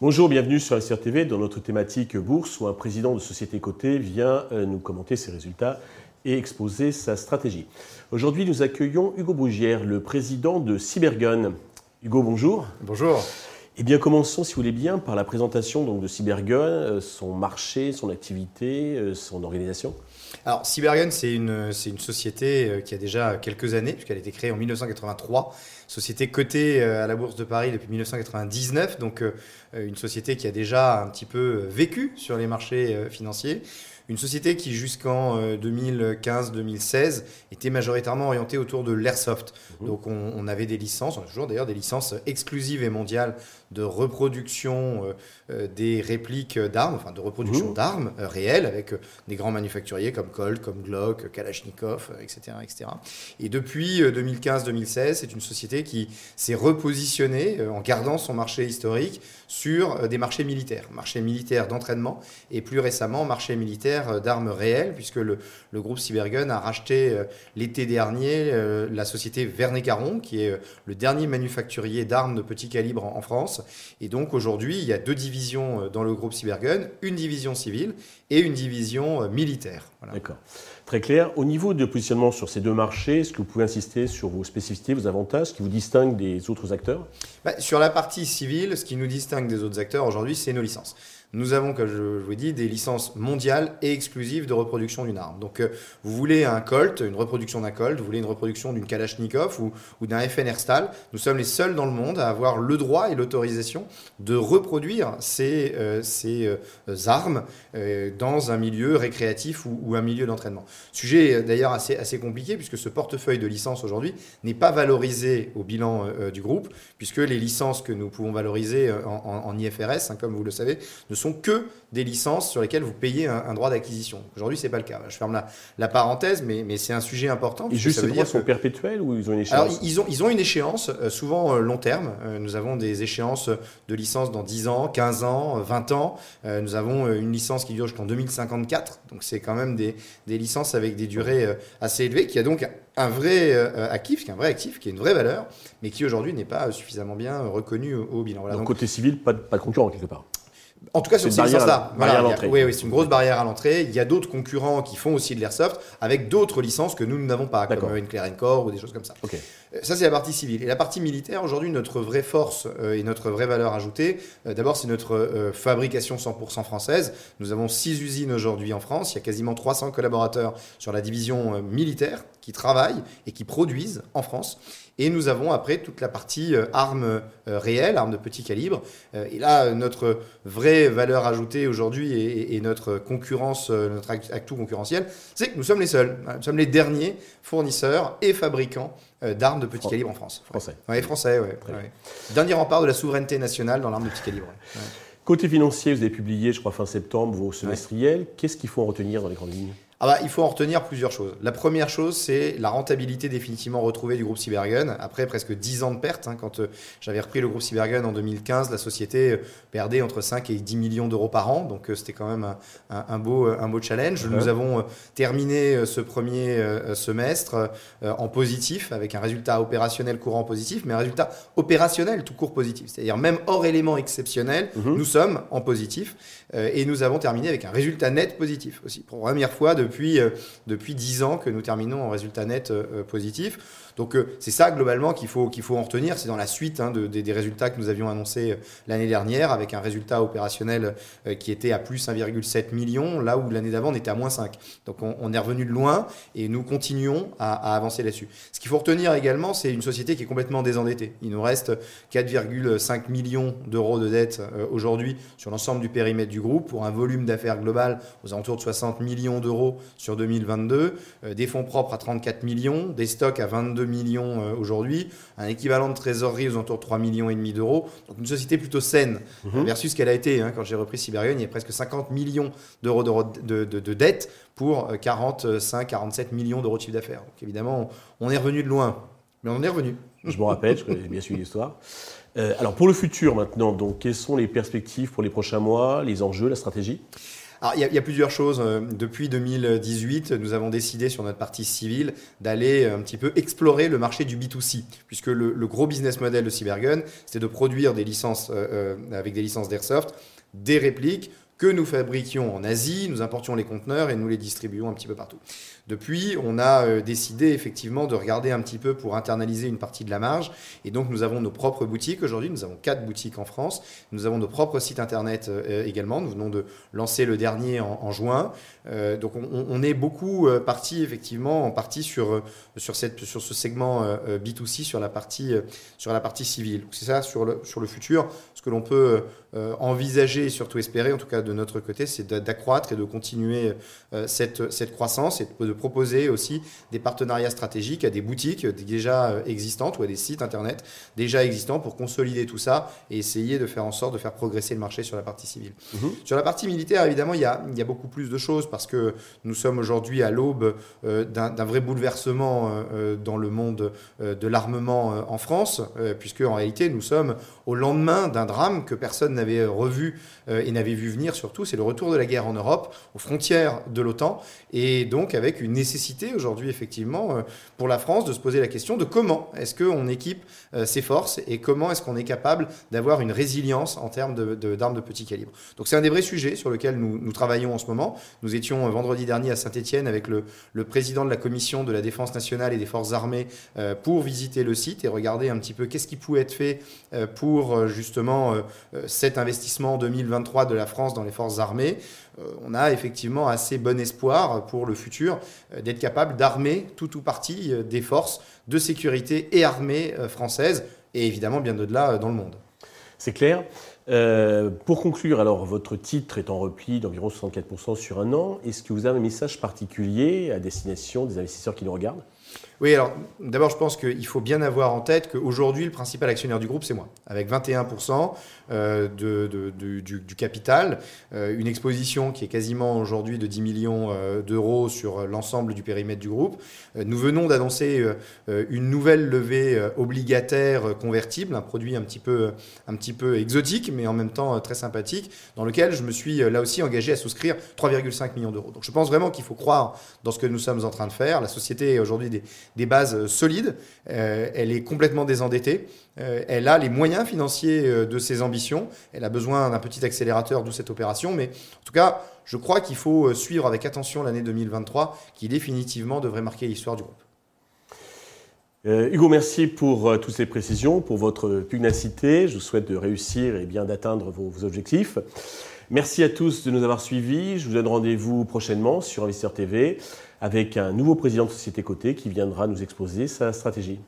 Bonjour, bienvenue sur SRTV dans notre thématique bourse où un président de société cotée vient euh, nous commenter ses résultats et exposer sa stratégie. Aujourd'hui, nous accueillons Hugo Bougière, le président de Cybergun. Hugo, bonjour. Bonjour. Eh bien, commençons, si vous voulez bien, par la présentation donc, de Cybergun, euh, son marché, son activité, euh, son organisation. Alors, Cybergun, c'est une, une société qui a déjà quelques années, puisqu'elle a été créée en 1983 société cotée à la Bourse de Paris depuis 1999, donc une société qui a déjà un petit peu vécu sur les marchés financiers. Une société qui, jusqu'en 2015-2016, euh, était majoritairement orientée autour de l'airsoft. Mhm. Donc, on, avait des licences, on a toujours d'ailleurs des licences exclusives et mondiales de reproduction euh, euh, des répliques d'armes, enfin de reproduction mhm. d'armes réelles avec des grands manufacturiers comme Colt, comme Glock, Kalachnikov, etc., etc. Et depuis 2015-2016, c'est une société qui s'est repositionnée en gardant son marché historique sur des marchés militaires, marché militaire d'entraînement et plus récemment marché militaire euh, d'armes réelles, puisque le, groupe Cybergun a racheté euh, l'été dernier euh, la société Vernet Caron, qui est le dernier manufacturier d'armes de petit calibre en, France. Et donc aujourd'hui, il y a deux divisions dans le groupe Cybergun, une division civile et une division militaire. D'accord. Très clair. Au niveau de positionnement sur ces deux marchés, est-ce que vous pouvez insister sur vos spécificités, vos avantages, ce qui vous distingue des autres acteurs? Bah, Sur la partie civile, ce qui nous distingue des autres acteurs aujourd'hui, c'est nos licences nous avons, comme je vous ai dit, des licences mondiales et exclusives de reproduction d'une arme. Donc, euh, vous voulez un Colt, une reproduction d'un Colt, vous voulez une reproduction d'une Kalachnikov ou, d'un FN Herstal, nous sommes les seuls dans le monde à avoir le droit et l'autorisation de reproduire ces, euh, ces euh, armes dans un milieu récréatif ou, un milieu d'entraînement. Sujet d'ailleurs assez, assez compliqué puisque ce portefeuille de licences aujourd'hui n'est pas valorisé au bilan du groupe, puisque les licences que nous pouvons valoriser en, en, IFRS, hein, comme vous le savez, ne sont que des licences sur lesquelles vous payez un, droit d'acquisition. Aujourd'hui, c'est pas le cas. Je ferme la, parenthèse, mais, mais c'est un sujet important. Et juste, ces droits sont perpétuels ou ils ont une échéance Alors, ils ont, ils ont une échéance, euh, souvent euh, long terme. Euh, nous avons des échéances de licence dans 10 ans, 15 ans, 20 ans. nous avons une licence qui dure jusqu'en 2054. Donc, c'est quand même des, des, licences avec des durées assez élevées, qui a donc un vrai actif, qui est un vrai actif, qui est une vraie valeur, mais qui aujourd'hui n'est pas suffisamment bien reconnu au, bilan. donc, côté civil, pas de, pas de concurrent quelque part en tout cas, sur ces licences-là. oui, oui c'est une grosse barrière à l'entrée. Il y a d'autres concurrents qui font aussi de l'airsoft avec d'autres licences que nous, n'avons pas, comme une Core ou des choses comme ça. Ça, c'est la partie civile. Et la partie militaire, aujourd'hui, notre vraie force euh, et notre vraie valeur ajoutée, euh, d'abord, c'est notre fabrication 100% française. Nous avons six usines aujourd'hui en France. Il y a quasiment 300 collaborateurs sur la division militaire qui travaillent et qui produisent en France. Et nous avons après toute la partie armes réelles, armes de petit calibre. et là, notre vraie valeur ajoutée aujourd'hui et, notre concurrence, notre atout concurrentiel, c'est que nous sommes les seuls. Nous sommes les derniers fournisseurs et fabricants euh, d'armes de petit calibre en France. Français. Oui, français, ouais, Dernier rempart de la souveraineté nationale dans l'arme de petit calibre. Côté financier, vous avez publié, je crois, fin septembre, vos semestriels. Qu'est-ce qu'il faut en retenir dans les grandes lignes? Ah bah, il faut en retenir plusieurs choses. La première chose, c'est la rentabilité définitivement retrouvée du groupe Cybergun. Après presque 10 ans de perte, hein, quand euh, j'avais repris le groupe Cybergun en 2015, la société euh, perdait entre 5 et 10 millions d'euros par an. Donc euh, c'était quand même un, beau, un beau challenge. Nous avons terminé ce premier semestre en positif, avec un résultat opérationnel courant positif, mais un résultat opérationnel tout court positif. C'est-à-dire même hors éléments exceptionnels, mhm. nous sommes en positif. et nous avons terminé avec un résultat net positif aussi. Pour la première fois de depuis, euh, depuis 10 ans que nous terminons en résultat net euh, euh, positif. Donc c'est ça globalement qu'il faut, qu'il faut en retenir. C'est dans la suite hein, des résultats que nous avions annoncés l'année dernière avec un résultat opérationnel qui était à plus 1,7 million, là où l'année d'avant on était à moins 5. Donc on, est revenu de loin et nous continuons à, avancer là-dessus. Ce qu'il faut retenir également, c'est une société qui est complètement désendettée. Il nous reste 4,5 millions d'euros de dettes aujourd'hui sur l'ensemble du périmètre du groupe pour un volume d'affaires global aux alentours de 60 millions d'euros sur 2022, euh, des fonds propres à 34 millions, des stocks à 22 millions euh, aujourd'hui, un équivalent de trésorerie aux alentours de 3 millions et demi d'euros. Donc une société plutôt saine mhm. versus ce qu'elle a été hein. quand j'ai repris Cybergun, il y a presque 50 millions d'euros de, de, dettes pour 45, euh, 47 millions d'euros de chiffre d'affaires. Donc évidemment, on est revenu de loin, mais on est revenu. Je me rappelle, je connais bien suivi l'histoire. alors pour le futur maintenant, donc quelles sont les perspectives pour les prochains mois, les enjeux, la stratégie? Il y, a plusieurs choses. Depuis 2018, nous avons décidé sur notre partie civile d'aller un petit peu explorer le marché du B2C, puisque le, gros business model de Cybergun, c'était de produire des licences avec des licences d'Airsoft, des répliques que nous fabriquions en Asie, nous importions les conteneurs et nous les distribuions un petit peu partout. Depuis, on a euh, décidé effectivement de regarder un petit peu pour internaliser une partie de la marge. Et donc, nous avons nos propres boutiques aujourd'hui. Nous avons quatre boutiques en France. Nous avons nos propres sites internet euh, également. Nous venons de lancer le dernier en, juin. Euh, donc, on, est beaucoup parti effectivement en partie sur, sur, cette, sur ce segment B2C, sur la partie, sur la partie civile. C'est ça sur le, sur le futur. Ce que l'on peut envisager et surtout espérer, en tout cas de notre côté, c'est d'accroître et de continuer cette, cette croissance et de proposer aussi des partenariats stratégiques à des boutiques déjà euh, existantes ou à des sites internet déjà existants pour consolider tout ça et essayer de faire en sorte de faire progresser le marché sur la partie civile. Mhm. Sur la partie militaire, évidemment, il y, a, il y, a, beaucoup plus de choses parce que nous sommes aujourd'hui à l'aube euh, d'un vrai bouleversement euh, dans le monde de l'armement en France, puisque en réalité, nous sommes au lendemain d'un drame que personne n'avait revu et n'avait vu venir surtout, c'est le retour de la guerre en Europe, aux frontières de l'OTAN, et donc avec une nécessité aujourd'hui, effectivement, euh, pour la France de se poser la question de comment est-ce qu'on équipe euh, ses forces et comment est-ce qu'on est capable d'avoir une résilience en termes d'armes de, petit calibre. Donc c'est un des vrais sujets sur lesquels nous, travaillons en ce moment. Nous étions euh, vendredi dernier à Saint-Etienne avec le, président de la commission de la défense nationale et des forces armées pour visiter le site et regarder un petit peu qu'est-ce qui pouvait être fait pour justement cet investissement en 2023 de la France dans les forces armées. on a effectivement assez bon espoir pour le futur euh, d'être capable d'armer tout ou partie euh, des forces de sécurité et armées euh, françaises, et évidemment bien au-delà dans le monde. C'est clair. pour conclure, alors votre titre est en repli d'environ 64% sur un an. Est-ce que vous avez un message particulier à destination des investisseurs qui nous regardent? Oui, alors d'abord, je pense qu'il faut bien avoir en tête qu'aujourd'hui, le principal actionnaire du groupe, c'est moi, avec 21% euh, de, du, capital, euh, une exposition qui est quasiment aujourd'hui de 10 millions euh, d'euros sur l'ensemble du périmètre du groupe. nous venons d'annoncer une nouvelle levée obligataire convertible, un produit un petit, peu, un petit peu exotique, mais en même temps très sympathique, dans lequel je me suis là aussi engagé à souscrire 3,5 millions d'euros. Donc je pense vraiment qu'il faut croire dans ce que nous sommes en train de faire. La société est aujourd'hui des des bases solides, euh, elle est complètement désendettée, euh, elle a les moyens financiers euh, de ses ambitions, elle a besoin d'un petit accélérateur, d'où cette opération, mais en tout cas, je crois qu'il faut suivre avec attention l'année 2023, qui définitivement devrait marquer l'histoire du groupe. Hugo, merci pour toutes ces précisions, pour votre pugnacité. Je vous souhaite de réussir et bien d'atteindre vos, vos, objectifs. Merci à tous de nous avoir suivis. Je vous donne rendez-vous prochainement sur Investisseur TV avec un nouveau président de société cotée qui viendra nous exposer sa stratégie.